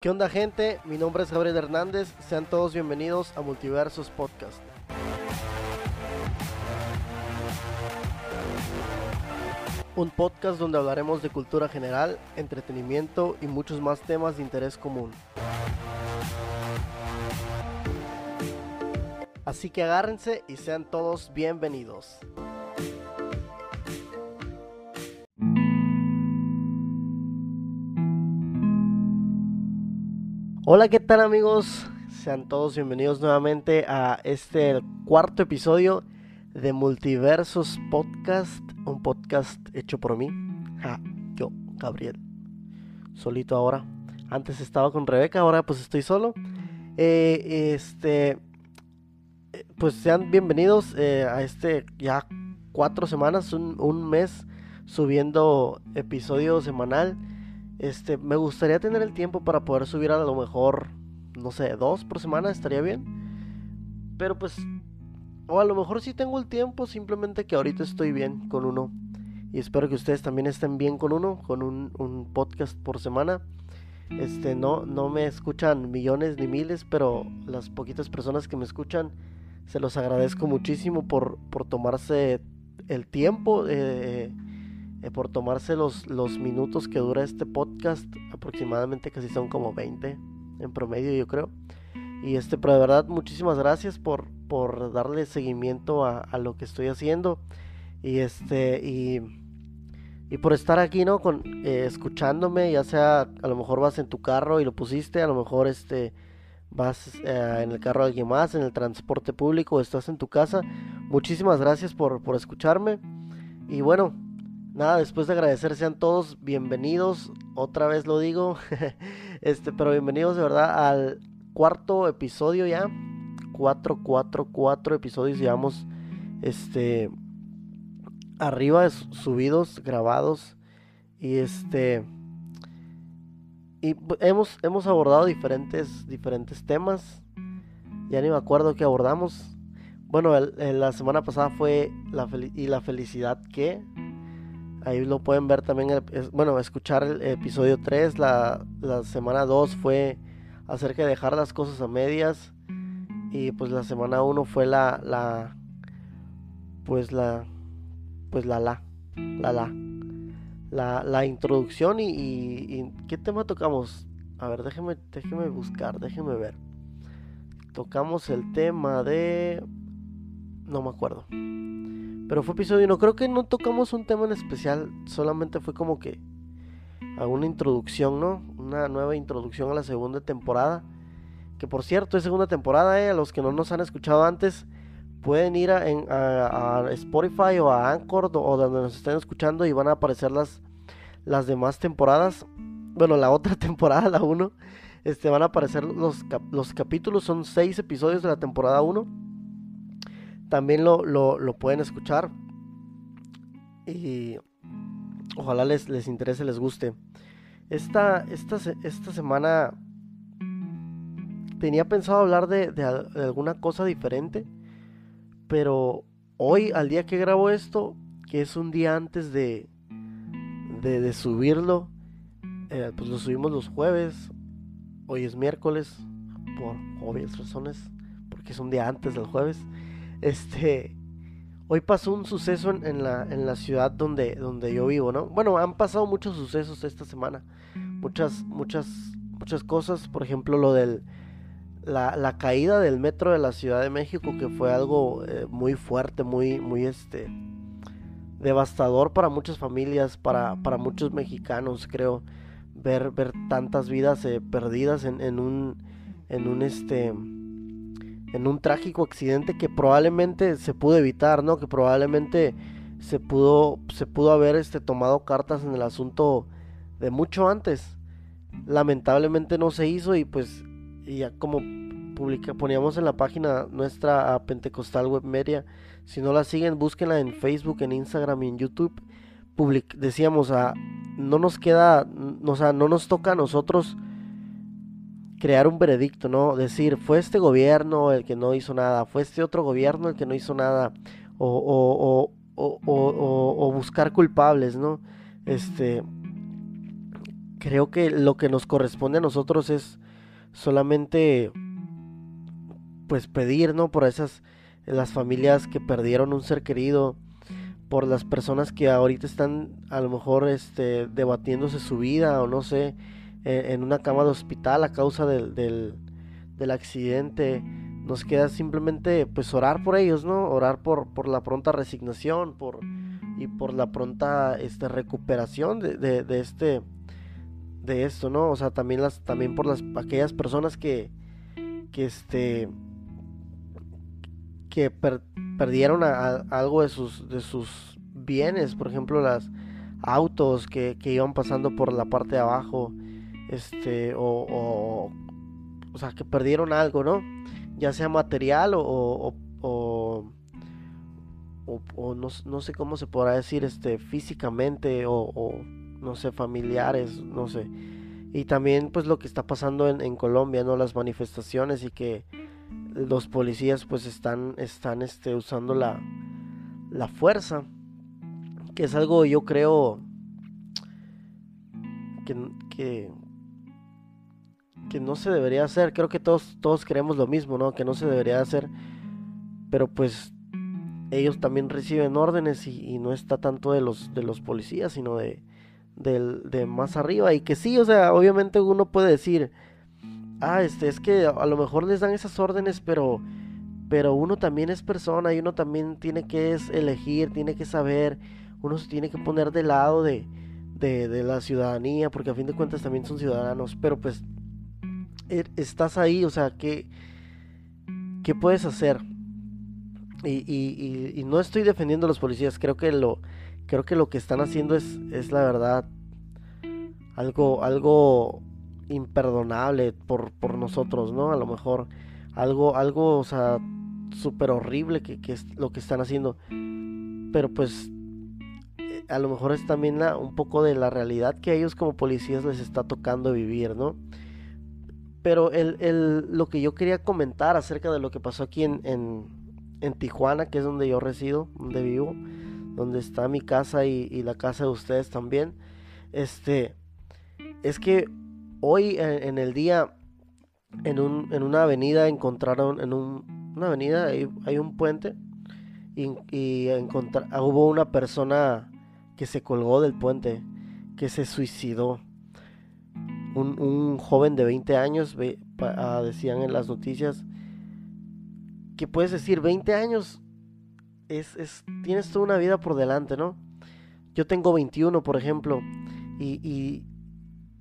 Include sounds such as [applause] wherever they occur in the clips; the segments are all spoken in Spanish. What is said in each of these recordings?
¿Qué onda gente? Mi nombre es Gabriel Hernández, sean todos bienvenidos a Multiversos Podcast. Un podcast donde hablaremos de cultura general, entretenimiento y muchos más temas de interés común. Así que agárrense y sean todos bienvenidos. Hola, ¿qué tal amigos? Sean todos bienvenidos nuevamente a este cuarto episodio de Multiversos Podcast, un podcast hecho por mí, yo, Gabriel, solito ahora. Antes estaba con Rebeca, ahora pues estoy solo. Eh, este, eh, pues sean bienvenidos eh, a este ya cuatro semanas, un, un mes subiendo episodio semanal. Este, me gustaría tener el tiempo para poder subir a lo mejor, no sé, dos por semana estaría bien. Pero pues, o a lo mejor sí tengo el tiempo, simplemente que ahorita estoy bien con uno. Y espero que ustedes también estén bien con uno, con un, podcast por semana. Este, no, no me escuchan millones ni miles, pero las poquitas personas que me escuchan, se los agradezco muchísimo por, por tomarse el tiempo. Eh, eh, por tomarse los, los minutos que dura este podcast. Aproximadamente casi son como 20 en promedio, yo creo. Y este, pero de verdad, muchísimas gracias por, por darle seguimiento a, lo que estoy haciendo. Y este, y, y por estar aquí, ¿no? Con, eh, escuchándome, ya sea, a lo mejor vas en tu carro y lo pusiste, a lo mejor este, vas eh, en el carro de alguien más, en el transporte público, estás en tu casa. Muchísimas gracias por, por escucharme. Y bueno, nada, después de agradecer, sean todos bienvenidos, otra vez lo digo, [laughs] este, pero bienvenidos de verdad al cuarto episodio ya, cuatro, cuatro, cuatro episodios llevamos, este, arriba subidos, grabados, y este, y hemos, hemos abordado diferentes, diferentes temas, ya ni me acuerdo qué abordamos, bueno, la semana pasada fue la y la felicidad que Ahí lo pueden ver también, bueno, escuchar el episodio 3, la, semana 2 fue acerca de dejar las cosas a medias. Y pues la semana 1 fue la, la, pues la, pues la, la, la, la, la, la introducción y, ¿qué tema tocamos? A ver, déjeme, déjeme buscar, déjeme ver. Tocamos el tema de, no me acuerdo. Pero fue episodio no Creo que no tocamos un tema en especial. Solamente fue como que alguna introducción, ¿no? Una nueva introducción a la segunda temporada. Que por cierto, es segunda temporada, ¿eh? A los que no nos han escuchado antes, pueden ir a, Spotify o a Anchor o donde nos estén escuchando y van a aparecer las, las demás temporadas. Bueno, la otra [laughs] temporada, la 1. Este, van a aparecer los, los capítulos. Son 6 episodios de la temporada 1 también lo, pueden escuchar. Y ojalá les, les interese, les guste. Esta, esta, esta semana tenía pensado hablar de, alguna cosa diferente. Pero hoy, al día que grabo esto, que es un día antes de, de, subirlo, eh, pues lo subimos los jueves. Hoy es miércoles, por obvias razones, porque es un día antes del jueves. Este, hoy pasó un suceso en, la, en la ciudad donde, donde yo vivo, ¿no? Bueno, han pasado muchos sucesos esta semana. Muchas, muchas, muchas cosas. Por ejemplo, lo del la, caída del metro de la Ciudad de México, que fue algo eh, muy fuerte, muy, muy este devastador para muchas familias, para, para muchos mexicanos, creo, ver, ver tantas vidas eh, perdidas en, en un en un este en un trágico accidente que probablemente se pudo evitar, ¿no? Que probablemente se pudo, se pudo haber este, tomado cartas en el asunto de mucho antes. Lamentablemente no se hizo y pues ya como publica, poníamos en la página nuestra a Pentecostal Web Media. Si no la siguen, búsquenla en Facebook, en Instagram y en YouTube. decíamos, a, no nos queda, o sea, no nos toca a nosotros crear un veredicto, ¿no? Decir, fue este gobierno el que no hizo nada, fue este otro gobierno el que no hizo nada, o, o, o, o buscar culpables, ¿no? Este, creo que lo que nos corresponde a nosotros es solamente pues pedir, ¿no? Por esas las familias que perdieron un ser querido, por las personas que ahorita están a lo mejor este debatiéndose su vida o no sé, en, una cama de hospital a causa del, del, accidente. Nos queda simplemente pues orar por ellos, ¿no? Orar por, por la pronta resignación, por y por la pronta este, recuperación de, de este de esto, ¿no? O sea, también las también por las aquellas personas que que este que perdieron algo de sus de sus bienes, por ejemplo, las autos que, que iban pasando por la parte de abajo, este o, o, o sea, que perdieron algo, ¿no? Ya sea material o, o, o o, no, no, sé cómo se podrá decir este físicamente o, no sé, familiares, no sé. Y también pues lo que está pasando en, Colombia, ¿no? Las manifestaciones y que los policías pues están, están este, usando la, la fuerza. Que es algo yo creo que, que, que no se debería hacer. Creo que todos, todos queremos lo mismo, ¿no? Que no se debería hacer. Pero pues ellos también reciben órdenes y, no está tanto de los, de los policías, sino de, de, más arriba. Y que sí, o sea, obviamente uno puede decir, ah, este, es que a lo mejor les dan esas órdenes, pero, pero uno también es persona y uno también tiene que elegir, tiene que saber, uno se tiene que poner de lado de, de, la ciudadanía, porque a fin de cuentas también son ciudadanos, pero pues estás ahí, o sea, ¿qué, qué puedes hacer? Y, y, no estoy defendiendo a los policías, creo que lo, creo que lo que están haciendo es, es la verdad algo, algo imperdonable por, por nosotros, ¿no? A lo mejor algo, algo, o sea, súper horrible que, que, es lo que están haciendo. Pero pues eh, a lo mejor es también un poco de la realidad que a ellos como policías les está tocando vivir, ¿no? Pero el, el, lo que yo quería comentar acerca de lo que pasó aquí en, en, Tijuana, que es donde yo resido, donde vivo, donde está mi casa y, la casa de ustedes también. Este, es que hoy en, el día, en, un, en, una avenida encontraron, en un, una avenida hay, un puente y, y hubo una persona que se colgó del puente, que se suicidó. Un, joven de 20 años, ah, decían en las noticias, que puedes decir 20 años es, tienes toda una vida por delante, ¿no? Yo tengo 21, por ejemplo, y,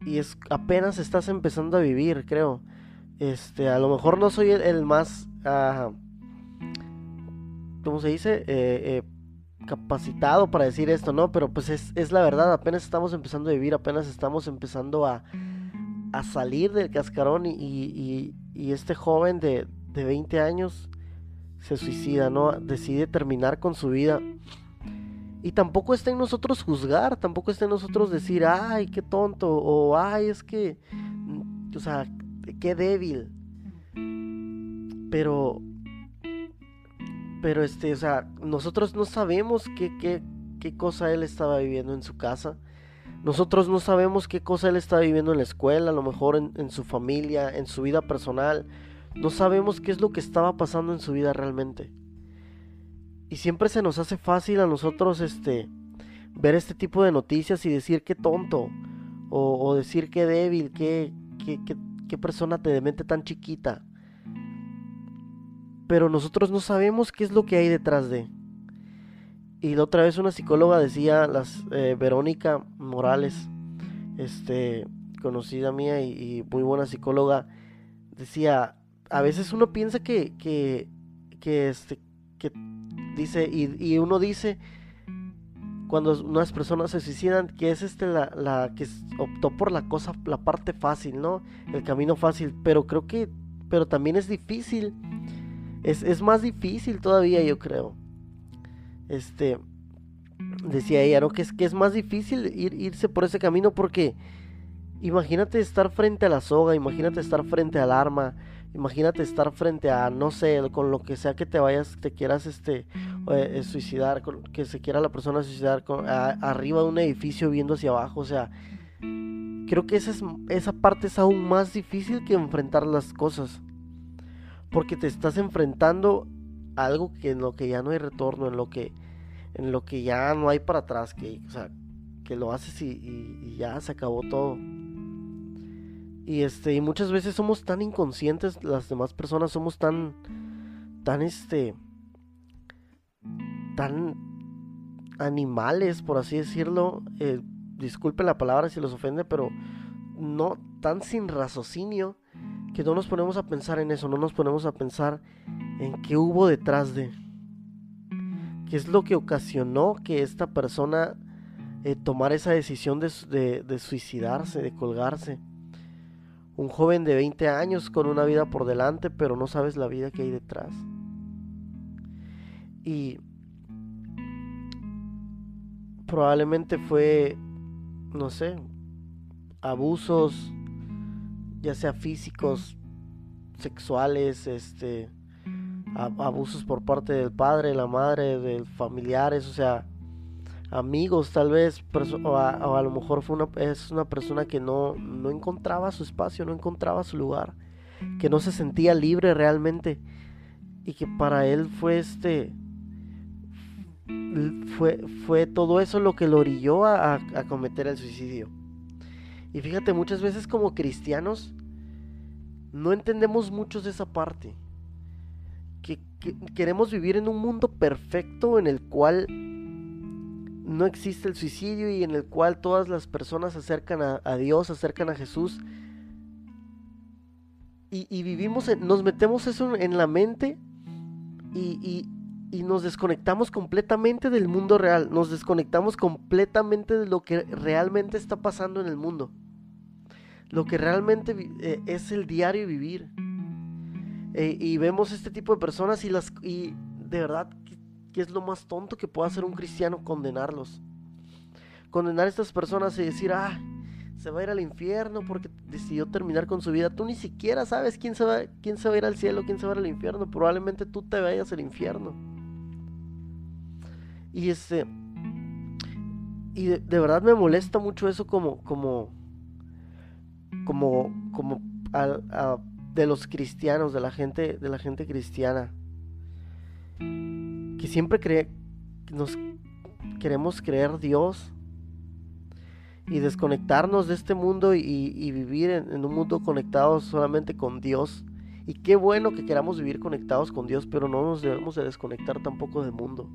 es apenas estás empezando a vivir, creo. Este, a lo mejor no soy el, más, uh, ¿cómo se dice? Eh, eh, capacitado para decir esto, ¿no? Pero pues es, es, la verdad, apenas estamos empezando a vivir, apenas estamos empezando a, a salir del cascarón y, y, este joven de, de 20 años se suicida, ¿no? Decide terminar con su vida. Y tampoco está en nosotros juzgar, tampoco está en nosotros decir, ay, qué tonto, o ay, es que, o sea, qué débil. Pero, pero este, o sea, nosotros no sabemos qué, qué, qué cosa él estaba viviendo en su casa. Nosotros no sabemos qué cosa él estaba viviendo en la escuela, a lo mejor en, en su familia, en su vida personal no sabemos qué es lo que estaba pasando en su vida realmente. Y siempre se nos hace fácil a nosotros este ver este tipo de noticias y decir qué tonto. O, decir qué débil, qué, qué, qué, persona te demente tan chiquita. Pero nosotros no sabemos qué es lo que hay detrás de. Y la otra vez una psicóloga decía, las, eh, Verónica Morales, este, conocida mía y, y, muy buena psicóloga, decía, a veces uno piensa que, que, que, este, que dice, y, uno dice, cuando unas personas se suicidan, que es este la, la que optó por la cosa, la parte fácil, ¿no? El camino fácil, pero creo que, pero también es difícil, es, es más difícil todavía, yo creo. Este, decía ella, ¿no? Que es, que es más difícil ir, irse por ese camino porque imagínate estar frente a la soga, imagínate estar frente al arma, Imagínate estar frente a, no sé, con lo que sea que te vayas, te quieras este, eh, suicidar, que se quiera la persona suicidar arriba de un edificio viendo hacia abajo. O sea, creo que esa, es, esa parte es aún más difícil que enfrentar las cosas. Porque te estás enfrentando algo que en lo que ya no hay retorno, en lo que, en lo que ya no hay para atrás, que, o sea, que lo haces y, ya se acabó todo. Y este, y muchas veces somos tan inconscientes, las demás personas somos tan, tan este, tan animales, por así decirlo. Eh, disculpe la palabra si los ofende, pero no tan sin raciocinio que no nos ponemos a pensar en eso, no nos ponemos a pensar en qué hubo detrás de, qué es lo que ocasionó que esta persona eh, tomara esa decisión de, de suicidarse, de colgarse. Un joven de 20 años con una vida por delante, pero no sabes la vida que hay detrás. Y probablemente fue, no sé, abusos, ya sea físicos, sexuales, este, abusos por parte del padre, la madre, de familiares, o sea, amigos tal vez, o a, lo mejor fue una, es una persona que no, no encontraba su espacio, no encontraba su lugar, que no se sentía libre realmente y que para él fue este, fue, fue todo eso lo que lo orilló a, cometer el suicidio. Y fíjate, muchas veces como cristianos no entendemos mucho de esa parte. Que, queremos vivir en un mundo perfecto en el cual no existe el suicidio y en el cual todas las personas se acercan a, Dios, se acercan a Jesús. Y, vivimos, nos metemos eso en la mente y, y nos desconectamos completamente del mundo real, nos desconectamos completamente de lo que realmente está pasando en el mundo, lo que realmente eh, es el diario vivir. Eh, y vemos este tipo de personas y, las, y de verdad, ¿qué es lo más tonto que puede hacer un cristiano? Condenarlos. Condenar a estas personas y decir, ah, se va a ir al infierno porque decidió terminar con su vida. Tú ni siquiera sabes quién se va, quién se va a ir al cielo, quién se va a ir al infierno. Probablemente tú te vayas al infierno. Y este. Y de, verdad me molesta mucho eso como. como. como. como de los cristianos, de la gente. de la gente cristiana. Que siempre cree. nos queremos creer Dios. Y desconectarnos de este mundo y, vivir en, un mundo conectado solamente con Dios. Y qué bueno que queramos vivir conectados con Dios, pero no nos debemos de desconectar tampoco del mundo.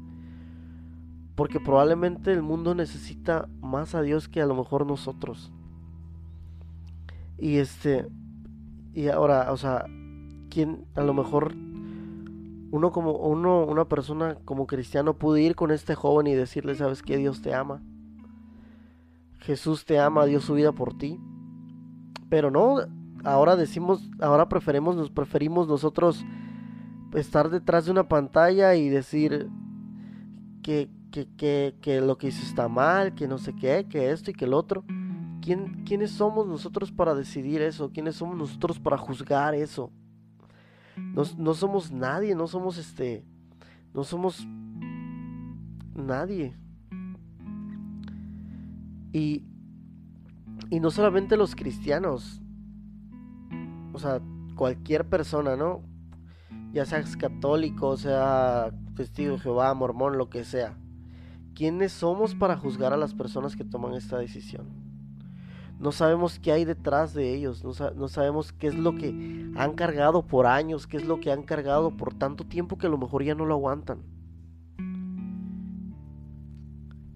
Porque probablemente el mundo necesita más a Dios que a lo mejor nosotros. Y este. Y ahora, o sea, ¿quién a lo mejor uno como uno, una persona como cristiano puede ir con este joven y decirle, ¿sabes qué? Dios te ama. Jesús te ama, dio su vida por ti. Pero no, ahora decimos, ahora preferimos, nos preferimos nosotros estar detrás de una pantalla y decir que, que, lo que hizo está mal, que no sé qué, que esto y que el otro. ¿Quién, ¿Quiénes somos nosotros para decidir eso? ¿Quiénes somos nosotros para juzgar eso? No, somos nadie, no somos este, no somos nadie. Y, y no solamente los cristianos, o sea, cualquier persona, ¿no? Ya seas católico, sea testigo de Jehová, mormón, lo que sea. ¿Quiénes somos para juzgar a las personas que toman esta decisión? No sabemos qué hay detrás de ellos, no, sabemos qué es lo que han cargado por años, qué es lo que han cargado por tanto tiempo que a lo mejor ya no lo aguantan.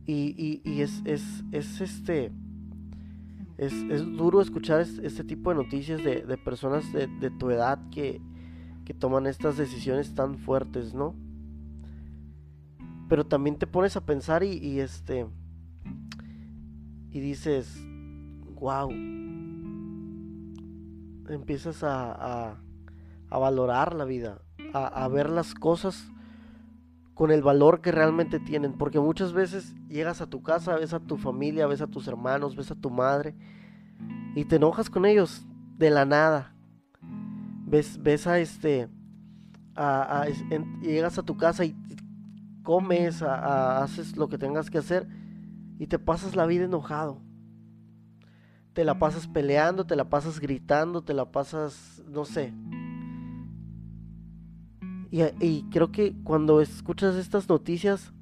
Y, es, es, este. Es, duro escuchar este, tipo de noticias de, personas de, tu edad que toman estas decisiones tan fuertes, ¿no? Pero también te pones a pensar y, este. Y dices, wow. Empiezas a, a, valorar la vida, a, ver las cosas con el valor que realmente tienen. Porque muchas veces llegas a tu casa, ves a tu familia, ves a tus hermanos, ves a tu madre y te enojas con ellos de la nada. Ves, ves a este. A, llegas a tu casa y comes, haces lo que tengas que hacer y te pasas la vida enojado. te la pasas peleando, te la pasas gritando, te la pasas, no sé. Y, creo que cuando escuchas estas noticias,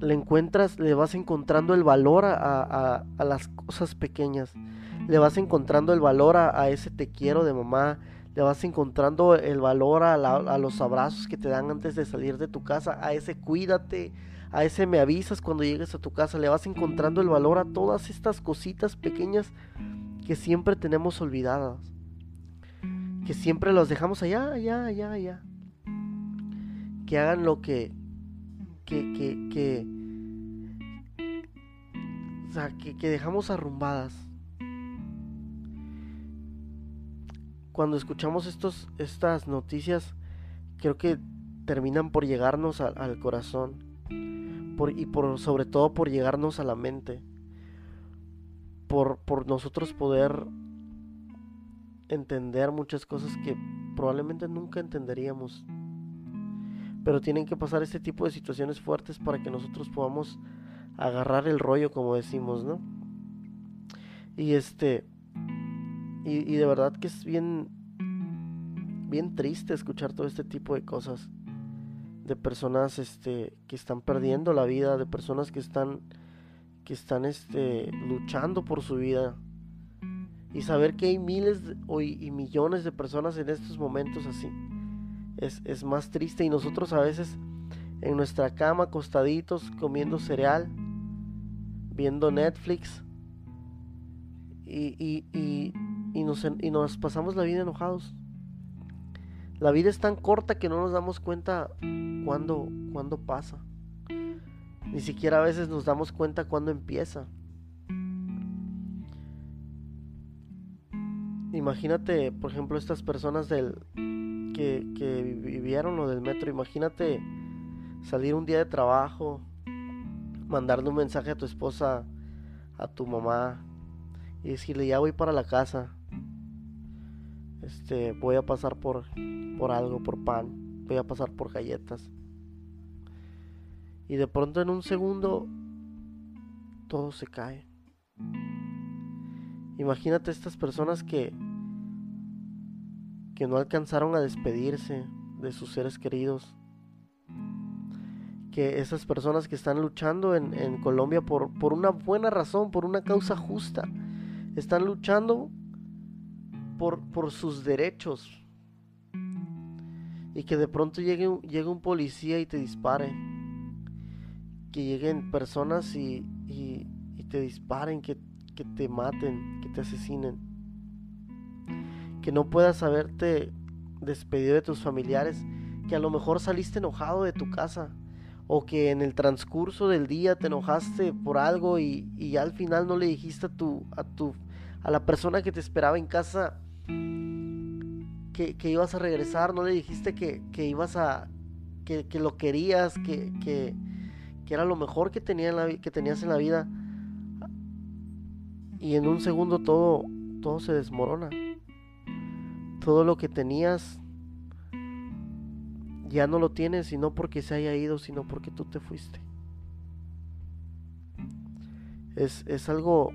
le encuentras, le vas encontrando el valor a, las cosas pequeñas. Le vas encontrando el valor a, ese te quiero de mamá. Le vas encontrando el valor a, los abrazos que te dan antes de salir de tu casa. A ese cuídate. A ese me avisas cuando llegues a tu casa. Le vas encontrando el valor a todas estas cositas pequeñas que siempre tenemos olvidadas. Que siempre los dejamos allá, allá, allá, allá. Que hagan lo que que, que, que, o sea, que, que dejamos arrumbadas. Cuando escuchamos estos, estas noticias, creo que terminan por llegarnos al corazón y por, sobre todo por llegarnos a la mente. Por, por nosotros poder entender muchas cosas que probablemente nunca entenderíamos pero tienen que pasar este tipo de situaciones fuertes para que nosotros podamos agarrar el rollo, como decimos, ¿no? Y este, y, de verdad que es bien, bien triste escuchar todo este tipo de cosas de personas, este, que están perdiendo la vida, de personas que están, que están, este, luchando por su vida. Y saber que hay miles y millones de personas en estos momentos así es, más triste y nosotros a veces en nuestra cama acostaditos comiendo cereal, viendo Netflix y, y, nos, y nos pasamos la vida enojados. La vida es tan corta que no nos damos cuenta cuándo, cuándo pasa. Ni siquiera a veces nos damos cuenta cuándo empieza. Imagínate, por ejemplo, estas personas del, que, vivieron lo del metro. Imagínate salir un día de trabajo, mandarle un mensaje a tu esposa, a tu mamá y decirle ya voy para la casa. Este, voy a pasar por por algo, por pan, voy a pasar por galletas. Y de pronto en un segundo todo se cae. Imagínate estas personas que que no alcanzaron a despedirse de sus seres queridos. Que esas personas que están luchando en, Colombia por, por una buena razón, por una causa justa, están luchando por, sus derechos. Y que de pronto llegue, llegue un policía y te dispare. Que lleguen personas y, te disparen, que, que te maten, que te asesinen que no puedas haberte despedido de tus familiares, que a lo mejor saliste enojado de tu casa o que en el transcurso del día te enojaste por algo y, y al final no le dijiste a tu, a tu a la persona que te esperaba en casa que, ibas a regresar, no le dijiste que, ibas a que, lo querías, que, que, era lo mejor que, tenía que tenías en la vida y en un segundo todo, todo se desmorona. Todo lo que tenías ya no lo tienes y no porque se haya ido, sino porque tú te fuiste. Es, es algo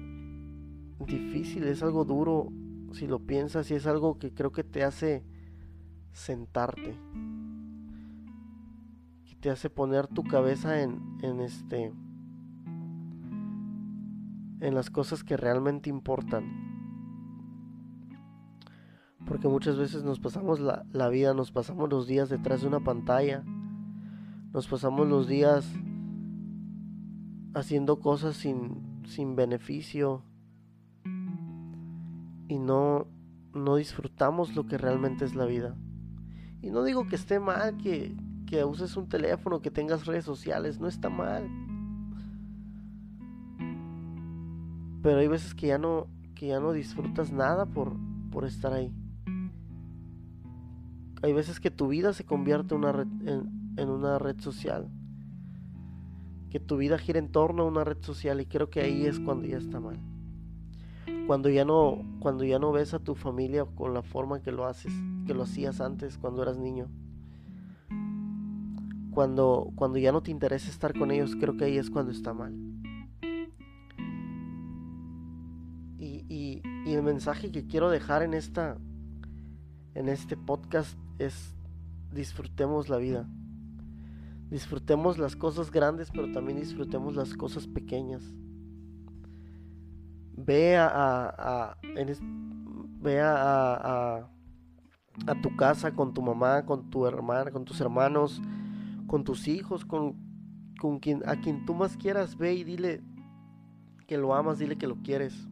difícil, es algo duro si lo piensas y es algo que creo que te hace sentarte. Que te hace poner tu cabeza en, en este en las cosas que realmente importan. Porque muchas veces nos pasamos la, vida, nos pasamos los días detrás de una pantalla, nos pasamos los días haciendo cosas sin, sin beneficio y no, no disfrutamos lo que realmente es la vida. Y no digo que esté mal que, que uses un teléfono, que tengas redes sociales, no está mal. Pero hay veces que ya no, que ya no disfrutas nada por, por estar ahí. Hay veces que tu vida se convierte una en, una red social. Que tu vida gira en torno a una red social y creo que ahí es cuando ya está mal. Cuando ya no, cuando ya no ves a tu familia con la forma que lo haces, que lo hacías antes cuando eras niño. Cuando, cuando ya no te interesa estar con ellos, creo que ahí es cuando está mal. y el mensaje que quiero dejar en esta en este podcast es disfrutemos la vida. Disfrutemos las cosas grandes, pero también disfrutemos las cosas pequeñas. Ve a, ve a, a, tu casa con tu mamá, con tu hermana, con tus hermanos, con tus hijos, con, con quien, a quien tú más quieras. Ve y dile que lo amas, dile que lo quieres,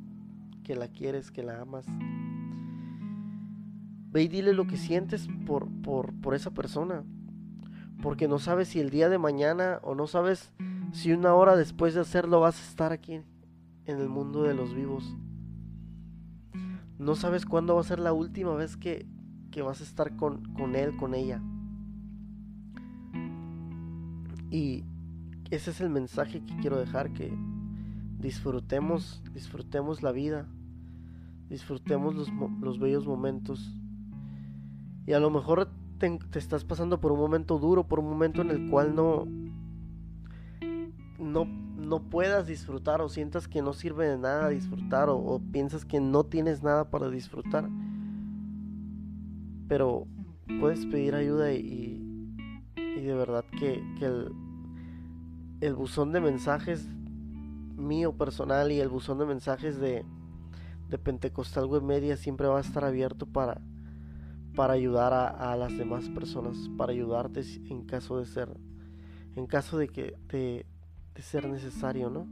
que la quieres, que la amas. Ve y dile lo que sientes por, por, por esa persona. Porque no sabes si el día de mañana o no sabes si una hora después de hacerlo vas a estar aquí en el mundo de los vivos. No sabes cuándo va a ser la última vez que, que vas a estar con, con él, con ella. Y ese es el mensaje que quiero dejar, que disfrutemos, disfrutemos la vida, disfrutemos los, los bellos momentos y a lo mejor te, estás pasando por un momento duro, por un momento en el cual no, no, no puedas disfrutar o sientas que no sirve de nada disfrutar o, piensas que no tienes nada para disfrutar. Pero puedes pedir ayuda y, y de verdad que, que el, buzón de mensajes mío personal y el buzón de mensajes de, de Pentecostal Web Media siempre va a estar abierto para para ayudar a, las demás personas, para ayudarte en caso de ser, en caso de que de, ser necesario, ¿no?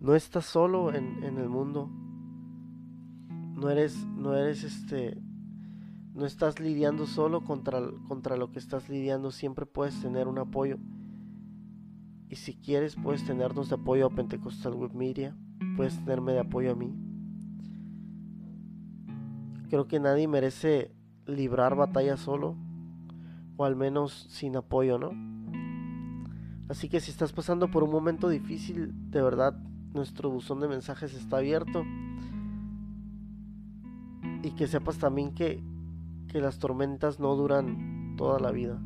No estás solo en, el mundo. No eres, no eres este, no estás lidiando solo contra, contra lo que estás lidiando. Siempre puedes tener un apoyo. Y si quieres, puedes tenernos de apoyo a Pentecostal Web Media. Puedes tenerme de apoyo a mí. Creo que nadie merece librar batalla solo, o al menos sin apoyo, ¿no? Así que si estás pasando por un momento difícil, de verdad, nuestro buzón de mensajes está abierto. Y que sepas también que, que las tormentas no duran toda la vida.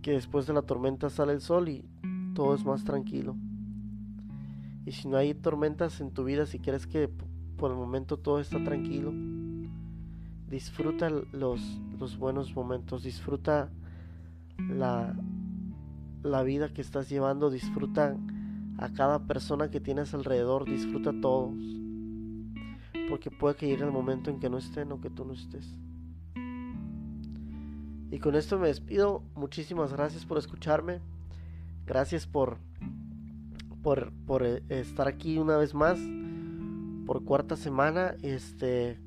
Que después de la tormenta sale el sol y todo es más tranquilo. Y si no hay tormentas en tu vida, si quieres que por el momento todo está tranquilo. Disfruta los, los buenos momentos, disfruta la, la vida que estás llevando, disfruta a cada persona que tienes alrededor, disfruta a todos. Porque puede que llegue el momento en que no estén o que tú no estés. Y con esto me despido. Muchísimas gracias por escucharme. Gracias por, por, por eh, estar aquí una vez más por cuarta semana. Este,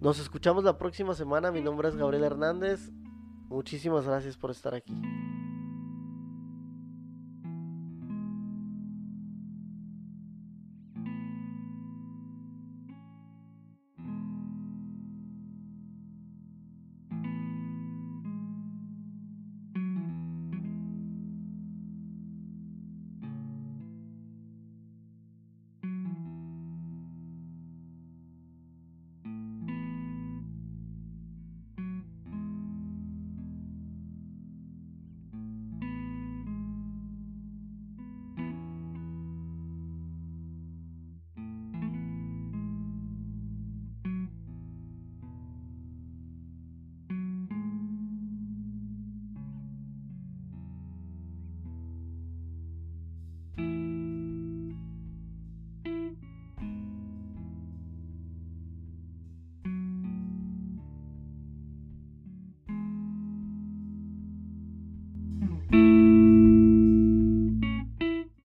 nos escuchamos la próxima semana. Mi nombre es Gabriel Hernández. Muchísimas gracias por estar aquí.